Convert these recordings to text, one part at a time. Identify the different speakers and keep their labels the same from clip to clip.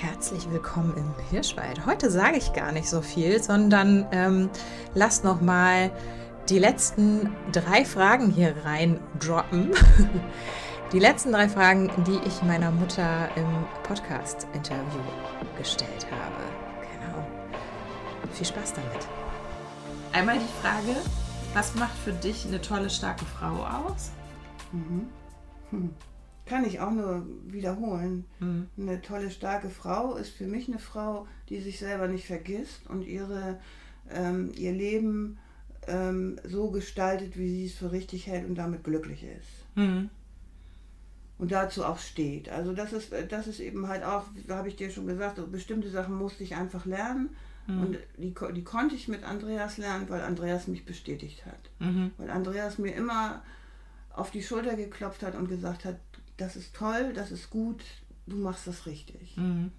Speaker 1: Herzlich willkommen im Hirschwald. Heute sage ich gar nicht so viel, sondern ähm, lasst noch mal die letzten drei Fragen hier rein droppen. Die letzten drei Fragen, die ich meiner Mutter im Podcast-Interview gestellt habe. Genau. Viel Spaß damit. Einmal die Frage, was macht für dich eine tolle, starke Frau aus?
Speaker 2: Mhm. Hm. Kann ich auch nur wiederholen.
Speaker 1: Mhm.
Speaker 2: Eine tolle, starke Frau ist für mich eine Frau, die sich selber nicht vergisst und ihre, ähm, ihr Leben ähm, so gestaltet, wie sie es für richtig hält und damit glücklich ist.
Speaker 1: Mhm.
Speaker 2: Und dazu auch steht. Also das ist, das ist eben halt auch, da habe ich dir schon gesagt, so bestimmte Sachen musste ich einfach lernen.
Speaker 1: Mhm.
Speaker 2: Und die, die konnte ich mit Andreas lernen, weil Andreas mich bestätigt hat.
Speaker 1: Mhm.
Speaker 2: Weil Andreas mir immer auf die Schulter geklopft hat und gesagt hat, das ist toll, das ist gut, du machst das richtig.
Speaker 1: Mhm.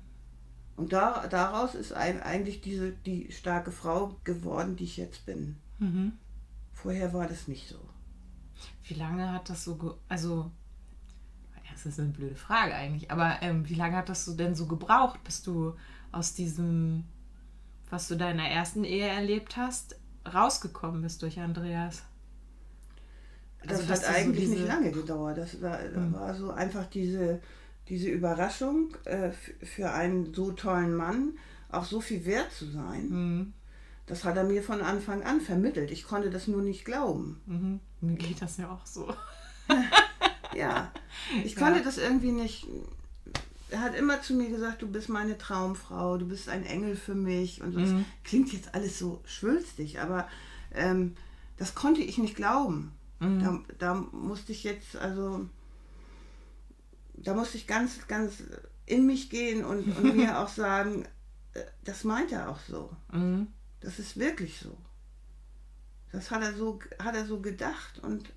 Speaker 2: Und da, daraus ist ein, eigentlich diese, die starke Frau geworden, die ich jetzt bin.
Speaker 1: Mhm.
Speaker 2: Vorher war das nicht so.
Speaker 1: Wie lange hat das so, ge also, das ist eine blöde Frage eigentlich, aber ähm, wie lange hat das so denn so gebraucht, bis du aus diesem, was du deiner ersten Ehe erlebt hast, rausgekommen bist durch Andreas?
Speaker 2: Das
Speaker 1: Also,
Speaker 2: hat
Speaker 1: du so
Speaker 2: eigentlich
Speaker 1: diese-
Speaker 2: nicht lange gedauert. Das war, da
Speaker 1: Hm.
Speaker 2: war so einfach diese, diese Überraschung, äh, für einen so tollen Mann auch so viel wert zu sein.
Speaker 1: Mhm.
Speaker 2: Das hat er mir von Anfang an vermittelt. Ich konnte das nur nicht glauben.
Speaker 1: Mhm. Mir geht das ja auch so.
Speaker 2: Ja, ich
Speaker 1: Ja.
Speaker 2: konnte das irgendwie nicht. Er hat immer zu mir gesagt, du bist meine Traumfrau, du bist ein Engel für mich. Und das
Speaker 1: Mhm.
Speaker 2: klingt jetzt alles so schwülstig, aber ähm, das konnte ich nicht glauben.
Speaker 1: Mhm.
Speaker 2: Da, da musste ich jetzt, also, da musste ich ganz, ganz in mich gehen und, und mir auch sagen, äh, das meint er auch so.
Speaker 1: Mhm.
Speaker 2: Das ist wirklich so. Das hat er so, hat er so gedacht und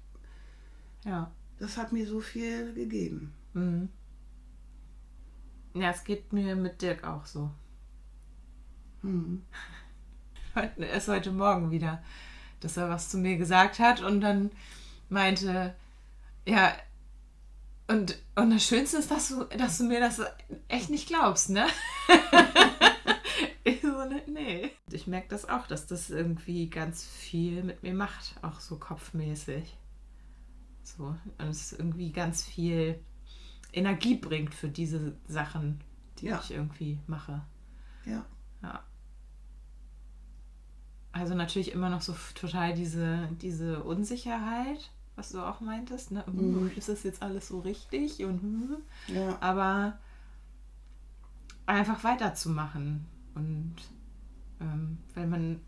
Speaker 1: Ja.
Speaker 2: das hat mir so viel gegeben.
Speaker 1: Mhm. Ja, es geht mir mit Dirk auch so.
Speaker 2: Hm.
Speaker 1: Heute, erst heute Morgen wieder, dass er was zu mir gesagt hat und dann meinte, ja, und, und das Schönste ist, dass du, dass du mir das echt nicht glaubst, ne? ich so, ne, nee. Ich merke das auch, dass das irgendwie ganz viel mit mir macht, auch so kopfmäßig. So, und es irgendwie ganz viel Energie bringt für diese Sachen, die
Speaker 2: Ja.
Speaker 1: ich irgendwie mache.
Speaker 2: Ja.
Speaker 1: Ja. Also natürlich immer noch so total diese, diese Unsicherheit, was du auch meintest, ne?
Speaker 2: Mhm.
Speaker 1: Ist das jetzt alles so richtig? Und hm.
Speaker 2: Ja.
Speaker 1: aber einfach weiterzumachen und ähm, wenn man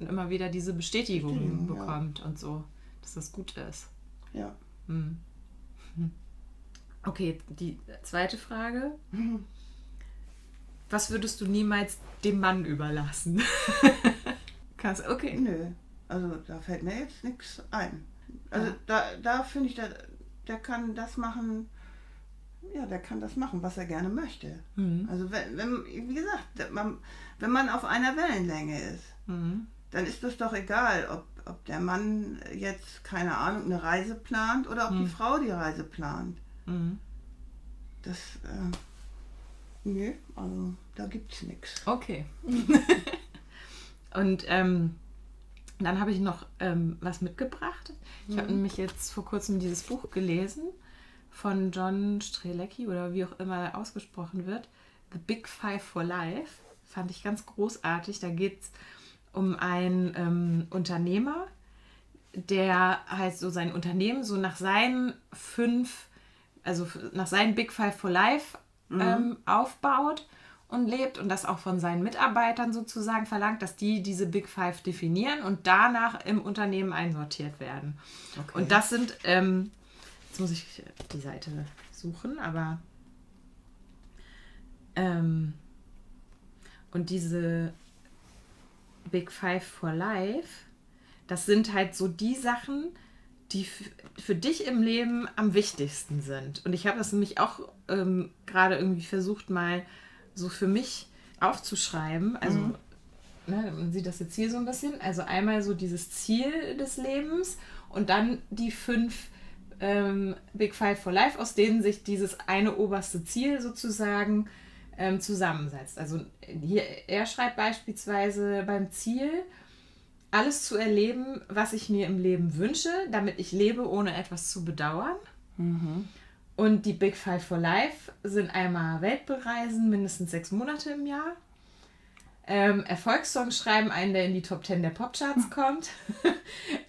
Speaker 1: immer wieder diese Bestätigung
Speaker 2: Bestätigung, ja.
Speaker 1: bekommt und so, dass das gut ist.
Speaker 2: Ja.
Speaker 1: Hm. Hm. Okay, die zweite Frage. Was würdest du niemals dem Mann überlassen? Krass, okay.
Speaker 2: Nö. Also da fällt mir jetzt nichts ein. Also
Speaker 1: Ja.
Speaker 2: da, da finde ich, der, der kann das machen, ja, der kann das machen, was er gerne möchte.
Speaker 1: Mhm.
Speaker 2: Also wenn, wenn wie gesagt, man, wenn man auf einer Wellenlänge ist,
Speaker 1: Mhm.
Speaker 2: dann ist das doch egal, ob, ob der Mann jetzt, keine Ahnung, eine Reise plant oder ob die
Speaker 1: Hm.
Speaker 2: Frau die Reise plant.
Speaker 1: Mhm.
Speaker 2: Das, äh, nö, also da gibt's nichts.
Speaker 1: Okay. Und ähm, dann habe ich noch ähm, was mitgebracht. Ich habe
Speaker 2: Mhm.
Speaker 1: nämlich jetzt vor kurzem dieses Buch gelesen von John Strelecki oder wie auch immer er ausgesprochen wird. The Big Five for Life. Fand ich ganz großartig. Da geht es um einen ähm, Unternehmer, der halt so sein Unternehmen so nach seinen fünf, also nach seinen Big Five for Life ähm, aufbaut und lebt und das auch von seinen Mitarbeitern sozusagen verlangt, dass die diese Big Five definieren und danach im Unternehmen einsortiert werden.
Speaker 2: Okay.
Speaker 1: Und das sind, ähm, jetzt muss ich die Seite suchen, aber ähm, und diese Big Five for Life, das sind halt so die Sachen, die für dich im Leben am wichtigsten sind. Und ich habe das nämlich auch ähm, gerade irgendwie versucht, mal so für mich aufzuschreiben. Also, ne, man sieht das jetzt hier so ein bisschen. Also einmal so dieses Ziel des Lebens und dann die fünf ähm, Big Five for Life, aus denen sich dieses eine oberste Ziel sozusagen ähm, zusammensetzt. Also hier, er schreibt beispielsweise beim Ziel, alles zu erleben, was ich mir im Leben wünsche, damit ich lebe, ohne etwas zu bedauern. Und die Big Five for Life sind einmal Weltbereisen, mindestens sechs Monate im Jahr. Ähm, Erfolgssongs schreiben, einen, der in die Top 10 der Popcharts kommt.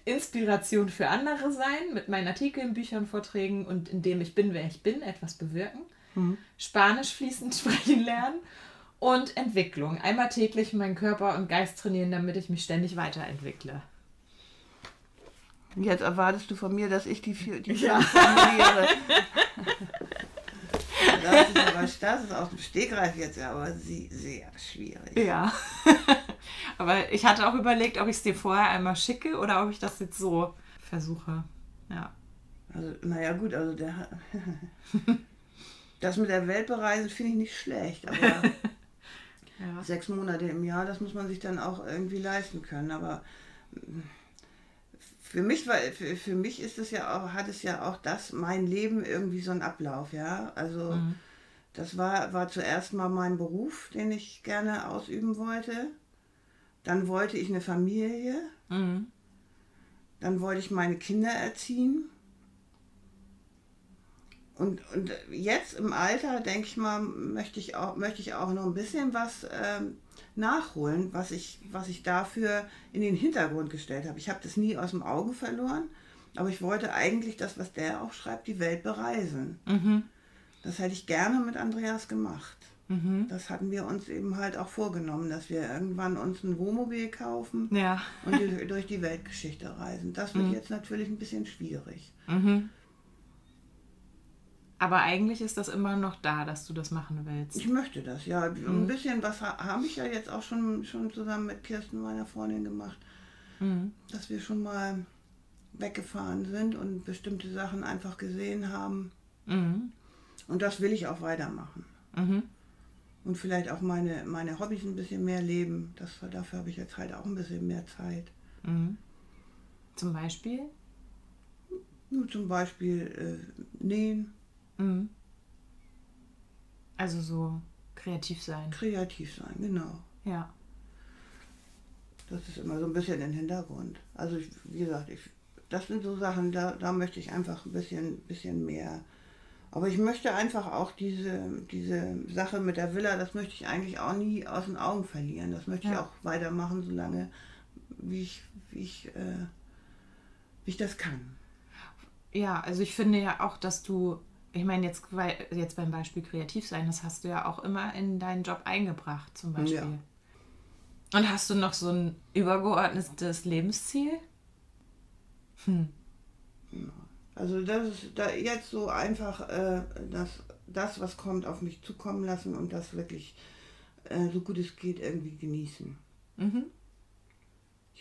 Speaker 1: Inspiration für andere sein, mit meinen Artikeln, Büchern, Vorträgen und indem ich bin, wer ich bin, etwas bewirken. Spanisch fließend sprechen lernen. Und Entwicklung. Einmal täglich meinen Körper und Geist trainieren, damit ich mich ständig weiterentwickle.
Speaker 2: Jetzt erwartest du von mir, dass ich die vier, die
Speaker 1: Ja.
Speaker 2: formuliere. Das ist aber das ist aus dem Stegreif jetzt aber sie- sehr schwierig.
Speaker 1: Ja. Aber ich hatte auch überlegt, ob ich es dir vorher einmal schicke oder ob ich das jetzt so versuche. Ja.
Speaker 2: Also, naja, gut, also der. Das mit der Welt bereisen finde ich nicht schlecht, aber
Speaker 1: ja.
Speaker 2: sechs Monate im Jahr, das muss man sich dann auch irgendwie leisten können. Aber mm, für mich war, für, für mich ist es ja auch, hat es ja auch das, mein Leben irgendwie so einen Ablauf, ja. Also
Speaker 1: Mhm.
Speaker 2: das war, war zuerst mal mein Beruf, den ich gerne ausüben wollte. Dann wollte ich eine Familie.
Speaker 1: Mhm.
Speaker 2: Dann wollte ich meine Kinder erziehen. Und, und jetzt im Alter, denke ich mal, möchte ich auch, möchte ich auch noch ein bisschen was ähm, nachholen, was ich, was ich dafür in den Hintergrund gestellt habe. Ich habe das nie aus dem Auge verloren, aber ich wollte eigentlich das, was der auch schreibt, die Welt bereisen.
Speaker 1: Mhm.
Speaker 2: Das hätte ich gerne mit Andreas gemacht.
Speaker 1: Mhm.
Speaker 2: Das hatten wir uns eben halt auch vorgenommen, dass wir irgendwann uns ein Wohnmobil kaufen
Speaker 1: Ja.
Speaker 2: und durch die Weltgeschichte reisen. Das wird jetzt natürlich ein bisschen schwierig.
Speaker 1: Mhm. Aber eigentlich ist das immer noch da, dass du das machen willst.
Speaker 2: Ich möchte das, ja. Ein bisschen was ha- habe ich ja jetzt auch schon, schon zusammen mit Kirsten, meiner Freundin, gemacht.
Speaker 1: Mhm.
Speaker 2: Dass wir schon mal weggefahren sind und bestimmte Sachen einfach gesehen haben.
Speaker 1: Mhm.
Speaker 2: Und das will ich auch weitermachen.
Speaker 1: Mhm.
Speaker 2: Und vielleicht auch meine, meine Hobbys ein bisschen mehr leben. Das, dafür habe ich jetzt halt auch ein bisschen mehr Zeit.
Speaker 1: Mhm. Zum Beispiel?
Speaker 2: Nur zum Beispiel äh, nähen,
Speaker 1: Mhm. Also so kreativ sein.
Speaker 2: kreativ sein, genau.
Speaker 1: Ja.
Speaker 2: Das ist immer so ein bisschen im Hintergrund. Also ich, wie gesagt, ich, das sind so Sachen, da, da möchte ich einfach ein bisschen, bisschen mehr. Aber ich möchte einfach auch diese, diese Sache mit der Villa, das möchte ich eigentlich auch nie aus den Augen verlieren. Das möchte ich
Speaker 1: Ja.
Speaker 2: auch weitermachen, solange wie ich, wie ich, äh, wie ich das kann.
Speaker 1: Ja, also ich finde ja auch, dass du, ich meine, jetzt, weil- jetzt beim Beispiel kreativ sein, das hast du ja auch immer in deinen Job eingebracht, zum Beispiel.
Speaker 2: Ja.
Speaker 1: Und hast du noch so ein übergeordnetes Lebensziel? Hm.
Speaker 2: Also das ist da jetzt so einfach äh, das, das, was kommt, auf mich zukommen lassen und das wirklich äh, so gut es geht irgendwie genießen.
Speaker 1: Mhm.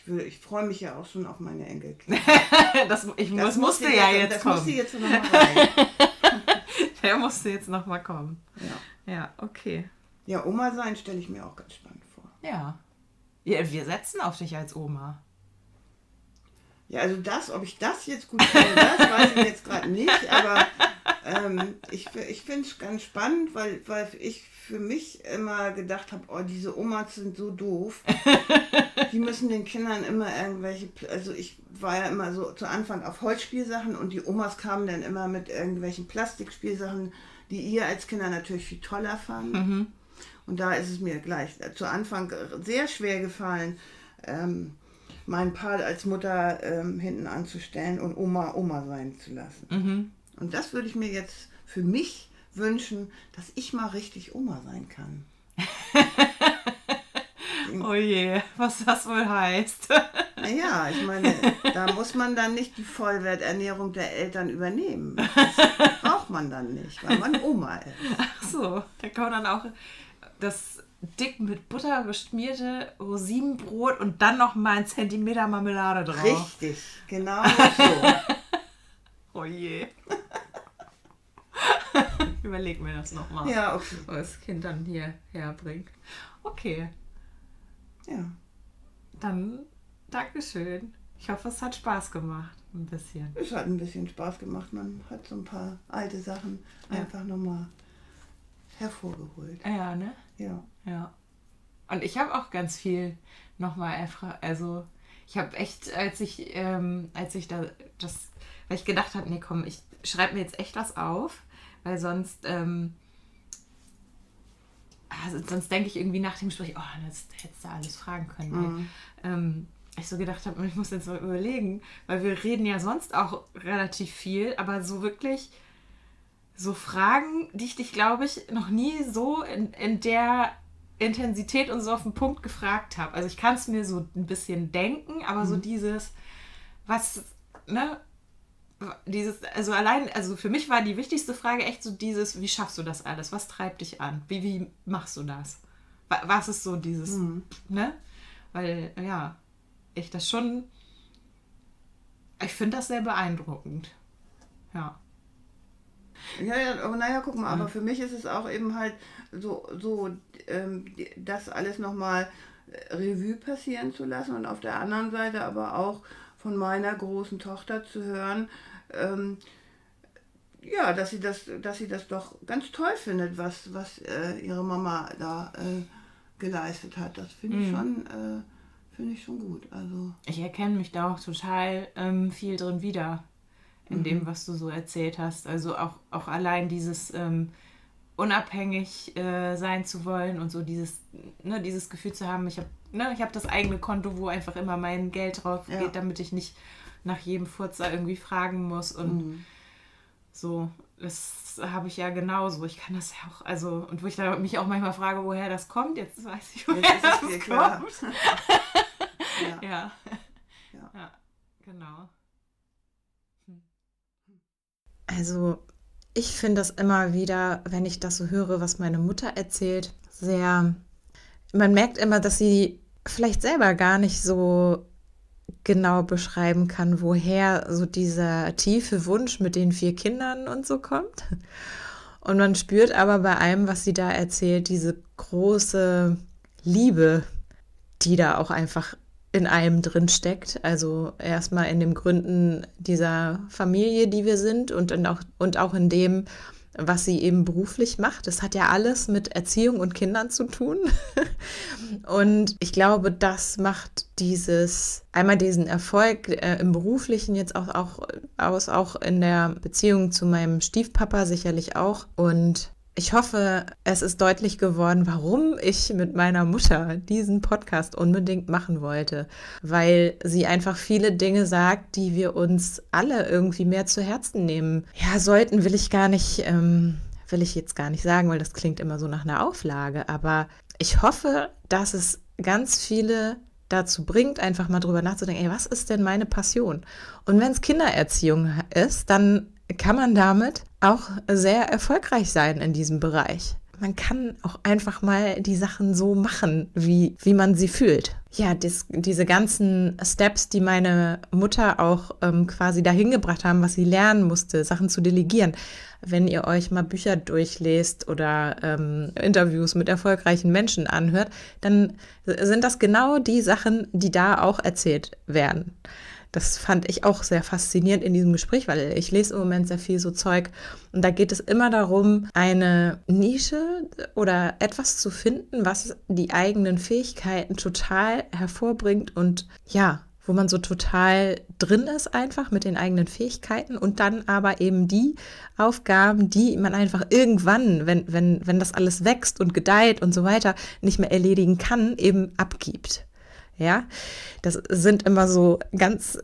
Speaker 2: Ich, will, ich freue mich ja auch schon auf meine Enkelkinder.
Speaker 1: Das, ich, das,
Speaker 2: Das
Speaker 1: musste
Speaker 2: musste
Speaker 1: ja jetzt-
Speaker 2: das
Speaker 1: kommen.
Speaker 2: musste jetzt noch mal rein.
Speaker 1: Der musste jetzt noch mal kommen.
Speaker 2: Ja.
Speaker 1: Ja, okay.
Speaker 2: ja, Oma sein stelle ich mir auch ganz spannend vor.
Speaker 1: Ja. ja. Wir setzen auf dich als Oma.
Speaker 2: Ja, also das, ob ich das jetzt gut finde, das weiß ich jetzt gerade nicht, aber ähm, ich, ich finde es ganz spannend, weil, weil ich für mich immer gedacht habe, oh, diese Omas sind so doof. Die müssen den Kindern immer irgendwelche, also ich war ja immer so zu Anfang auf Holzspielsachen und die Omas kamen dann immer mit irgendwelchen Plastikspielsachen, die ihr als Kinder natürlich viel toller fanden. Und da ist es mir gleich zu Anfang sehr schwer gefallen, ähm, meinen Part als Mutter ähm, hinten anzustellen und Oma Oma sein zu lassen.
Speaker 1: Mhm.
Speaker 2: Und das würde ich mir jetzt für mich wünschen, dass ich mal richtig Oma sein kann.
Speaker 1: Oh je, was das wohl heißt.
Speaker 2: Naja, ich meine, da muss man dann nicht die Vollwerternährung der Eltern übernehmen. Das braucht man dann nicht, weil man Oma ist.
Speaker 1: Ach so, da kann man dann auch das dick mit Butter beschmierte Rosinenbrot und dann noch mal ein Zentimeter Marmelade drauf.
Speaker 2: Richtig, genau so.
Speaker 1: Oh je. Ich Überleg mir das nochmal,
Speaker 2: Ja, okay.
Speaker 1: was das Kind dann hier herbringt. Okay,
Speaker 2: Ja.
Speaker 1: dann Dankeschön. Ich hoffe, es hat Spaß gemacht. Ein bisschen.
Speaker 2: Es hat ein bisschen Spaß gemacht. Man hat so ein paar alte Sachen
Speaker 1: Ja.
Speaker 2: einfach nochmal hervorgeholt.
Speaker 3: Ja, ne?
Speaker 2: Ja.
Speaker 3: Ja. Und ich habe auch ganz viel nochmal erfragt. Also ich habe echt, als ich, ähm, als ich da das, weil ich gedacht habe, nee, komm, ich schreibe mir jetzt echt was auf, weil sonst, ähm, also sonst denke ich irgendwie nach dem Gespräch, oh, das hättest du alles fragen können. Weil,
Speaker 2: Mhm.
Speaker 3: ähm, ich so gedacht habe, ich muss jetzt mal überlegen, weil wir reden ja sonst auch relativ viel, aber so wirklich so Fragen, die ich dich, glaube ich, noch nie so in, in der Intensität und so auf den Punkt gefragt habe. Also ich kann es mir so ein bisschen denken, aber so dieses, was, ne, dieses, also allein, also für mich war die wichtigste Frage echt so dieses, wie schaffst du das alles? Was treibt dich an? Wie, wie machst du das? Wa- Was ist so dieses,
Speaker 2: Mhm.
Speaker 3: ne? Weil, ja, ich das schon, ich finde das sehr beeindruckend. Ja.
Speaker 2: Ja, ja, aber naja, guck mal, aber für mich ist es auch eben halt so, so ähm, das alles nochmal Revue passieren zu lassen und auf der anderen Seite aber auch von meiner großen Tochter zu hören, ähm, ja, dass sie das, dass sie das doch ganz toll findet, was, was äh, ihre Mama da äh, geleistet hat. Das finde ich schon, äh, finde ich schon gut. Also
Speaker 3: Ich erkenne mich da auch total ähm, viel drin wieder, in dem, was du so erzählt hast. Also auch, auch allein dieses ähm, unabhängig äh, sein zu wollen und so dieses, ne, dieses Gefühl zu haben, ich habe ne, ich hab das eigene Konto, wo einfach immer mein Geld drauf
Speaker 2: Ja.
Speaker 3: geht, damit ich nicht nach jedem Furzer irgendwie fragen muss und
Speaker 2: Mhm.
Speaker 3: so. Das habe ich ja genauso. Ich kann das ja auch, also, und wo ich da mich auch manchmal frage, woher das kommt, jetzt weiß ich, woher
Speaker 2: jetzt
Speaker 3: das
Speaker 2: dir klar.
Speaker 3: kommt.
Speaker 2: ja.
Speaker 3: Ja.
Speaker 2: Ja.
Speaker 3: Ja, genau.
Speaker 1: Also ich finde das immer wieder, wenn ich das so höre, was meine Mutter erzählt, sehr, man merkt immer, dass sie vielleicht selber gar nicht so genau beschreiben kann, woher so dieser tiefe Wunsch mit den vier Kindern und so kommt. Und man spürt aber bei allem, was sie da erzählt, diese große Liebe, die da auch einfach in allem drin steckt. Also erstmal in dem Gründen dieser Familie, die wir sind und, in auch, und auch in dem, was sie eben beruflich macht. Das hat ja alles mit Erziehung und Kindern zu tun. und ich glaube, das macht dieses, einmal diesen Erfolg äh, im beruflichen jetzt auch, auch aus, auch in der Beziehung zu meinem Stiefpapa sicherlich auch. Und ich hoffe, es ist deutlich geworden, warum ich mit meiner Mutter diesen Podcast unbedingt machen wollte, weil sie einfach viele Dinge sagt, die wir uns alle irgendwie mehr zu Herzen nehmen. Ja, sollten will ich gar nicht, ähm, will ich jetzt gar nicht sagen, weil das klingt immer so nach einer Auflage, aber ich hoffe, dass es ganz viele dazu bringt, einfach mal drüber nachzudenken, ey, was ist denn meine Passion? Und wenn es Kindererziehung ist, dann kann man damit auch sehr erfolgreich sein in diesem Bereich. Man kann auch einfach mal die Sachen so machen, wie, wie man sie fühlt. Ja, dis, diese ganzen Steps, die meine Mutter auch ähm, quasi dahin gebracht haben, was sie lernen musste, Sachen zu delegieren. Wenn ihr euch mal Bücher durchlest oder ähm, Interviews mit erfolgreichen Menschen anhört, dann sind das genau die Sachen, die da auch erzählt werden. Das fand ich auch sehr faszinierend in diesem Gespräch, weil ich lese im Moment sehr viel so Zeug und da geht es immer darum, eine Nische oder etwas zu finden, was die eigenen Fähigkeiten total hervorbringt und ja, wo man so total drin ist einfach mit den eigenen Fähigkeiten und dann aber eben die Aufgaben, die man einfach irgendwann, wenn, wenn, wenn das alles wächst und gedeiht und so weiter, nicht mehr erledigen kann, eben abgibt. Ja, das sind immer so ganz,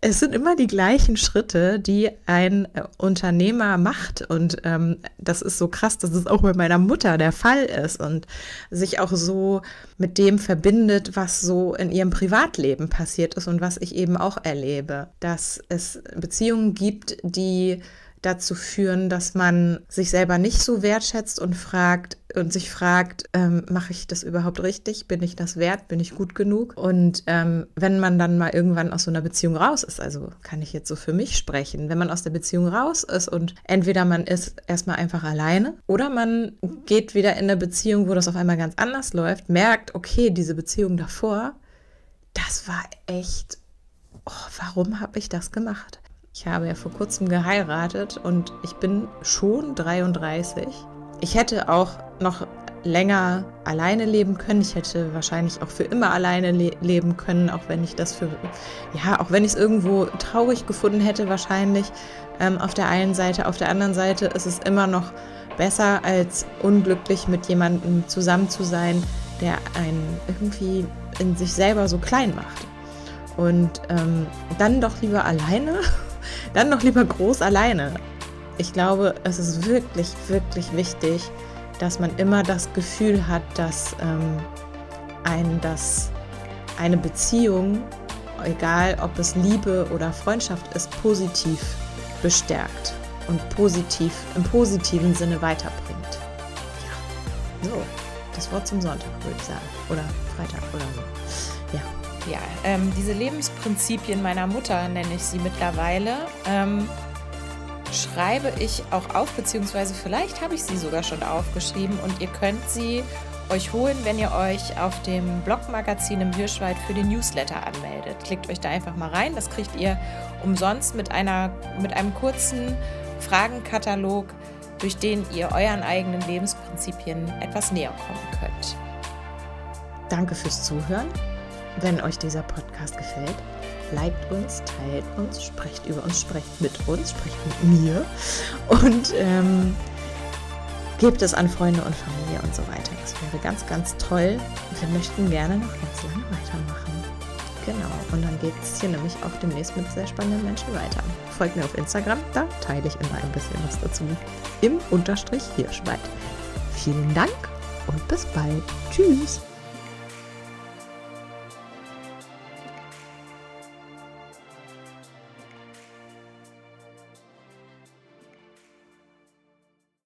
Speaker 1: es sind immer die gleichen Schritte, die ein Unternehmer macht. Und ähm, das ist so krass, dass es auch bei meiner Mutter der Fall ist und sich auch so mit dem verbindet, was so in ihrem Privatleben passiert ist und was ich eben auch erlebe. Dass es Beziehungen gibt, die dazu führen, dass man sich selber nicht so wertschätzt und fragt und sich fragt, ähm, mache ich das überhaupt richtig? Bin ich das wert? Bin ich gut genug? Und ähm, wenn man dann mal irgendwann aus so einer Beziehung raus ist, also kann ich jetzt so für mich sprechen, wenn man aus der Beziehung raus ist und entweder man ist erstmal einfach alleine oder man geht wieder in eine Beziehung, wo das auf einmal ganz anders läuft, merkt, okay, diese Beziehung davor, das war echt, oh, warum habe ich das gemacht? Ich habe ja vor kurzem geheiratet und ich bin schon 33. ich hätte auch noch länger alleine leben können. Ich hätte wahrscheinlich auch für immer alleine le leben können, auch wenn ich das für, ja, auch wenn ich es irgendwo traurig gefunden hätte, wahrscheinlich ähm, auf der einen Seite. Auf der anderen Seite ist es immer noch besser, als unglücklich mit jemandem zusammen zu sein, der einen irgendwie in sich selber so klein macht. Und ähm, dann doch lieber alleine, dann doch lieber groß alleine. Ich glaube, es ist wirklich, wirklich wichtig, dass man immer das Gefühl hat, dass ähm, ein, dass eine Beziehung, egal ob es Liebe oder Freundschaft ist, positiv bestärkt und positiv im positiven Sinne weiterbringt. Ja, so, das Wort zum Sonntag würde ich sagen. Oder Freitag oder so.
Speaker 4: Ja. Ähm, diese Lebensprinzipien meiner Mutter nenne ich sie mittlerweile. Ähm, schreibe ich auch auf, beziehungsweise vielleicht habe ich sie sogar schon aufgeschrieben und ihr könnt sie euch holen, wenn ihr euch auf dem Blogmagazin im Hirschwald für den Newsletter anmeldet. Klickt euch da einfach mal rein, das kriegt ihr umsonst mit, einer, mit einem kurzen Fragenkatalog, durch den ihr euren eigenen Lebensprinzipien etwas näher kommen könnt.
Speaker 1: Danke fürs Zuhören. Wenn euch dieser Podcast gefällt, liked uns, teilt uns, sprecht über uns, sprecht mit uns, sprecht mit mir und ähm, gebt es an Freunde und Familie und so weiter. Das wäre ganz, ganz toll. Wir möchten gerne noch ganz lange weitermachen. Genau, und dann geht es hier nämlich auch demnächst mit sehr spannenden Menschen weiter. Folgt mir auf Instagram, da teile ich immer ein bisschen was dazu. Im Unterstrich Hirschwald. Vielen Dank und bis bald. Tschüss.